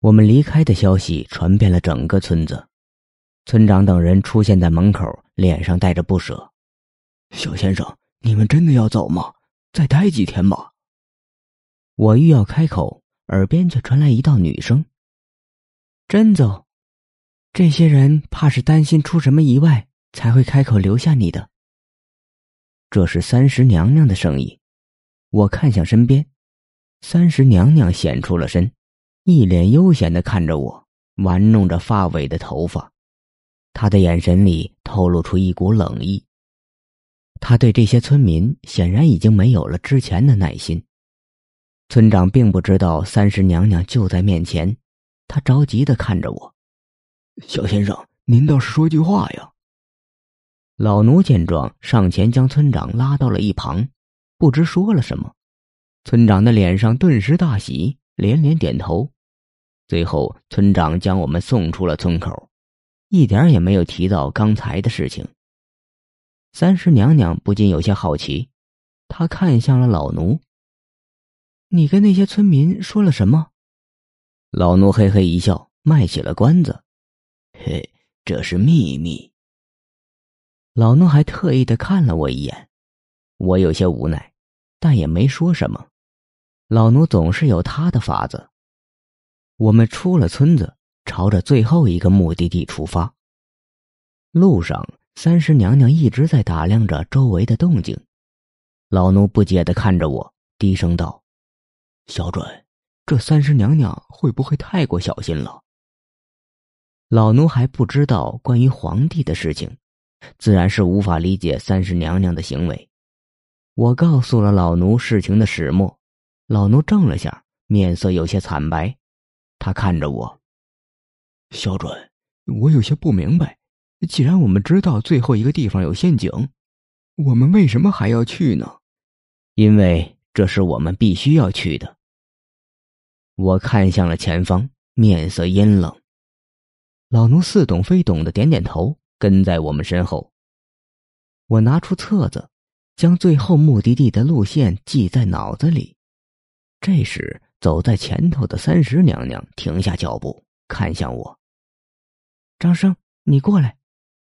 我们离开的消息传遍了整个村子，村长等人出现在门口，脸上带着不舍。小先生，你们真的要走吗？再待几天吧。我欲要开口，耳边却传来一道女声：“真走？这些人怕是担心出什么意外，才会开口留下你的。”这是三十娘娘的声音。我看向身边，三十娘娘显出了身。一脸悠闲的看着我，玩弄着发尾的头发，他的眼神里透露出一股冷意。他对这些村民显然已经没有了之前的耐心。村长并不知道三十娘娘就在面前，他着急的看着我：“小先生，您倒是说句话呀！”老奴见状，上前将村长拉到了一旁，不知说了什么。村长的脸上顿时大喜，连连点头。最后，村长将我们送出了村口，一点也没有提到刚才的事情。三十娘娘不禁有些好奇，她看向了老奴：“你跟那些村民说了什么？”老奴嘿嘿一笑，卖起了关子：“嘿，这是秘密。”老奴还特意的看了我一眼，我有些无奈，但也没说什么。老奴总是有他的法子。我们出了村子，朝着最后一个目的地出发。路上，三十娘娘一直在打量着周围的动静。老奴不解的看着我，低声道：“小准，这三十娘娘会不会太过小心了？”老奴还不知道关于皇帝的事情，自然是无法理解三十娘娘的行为。我告诉了老奴事情的始末，老奴怔了下，面色有些惨白。他看着我，小准，我有些不明白。既然我们知道最后一个地方有陷阱，我们为什么还要去呢？因为这是我们必须要去的。我看向了前方，面色阴冷。老奴似懂非懂的点点头，跟在我们身后。我拿出册子，将最后目的地的路线记在脑子里。这时。走在前头的三十娘娘停下脚步，看向我。张生，你过来。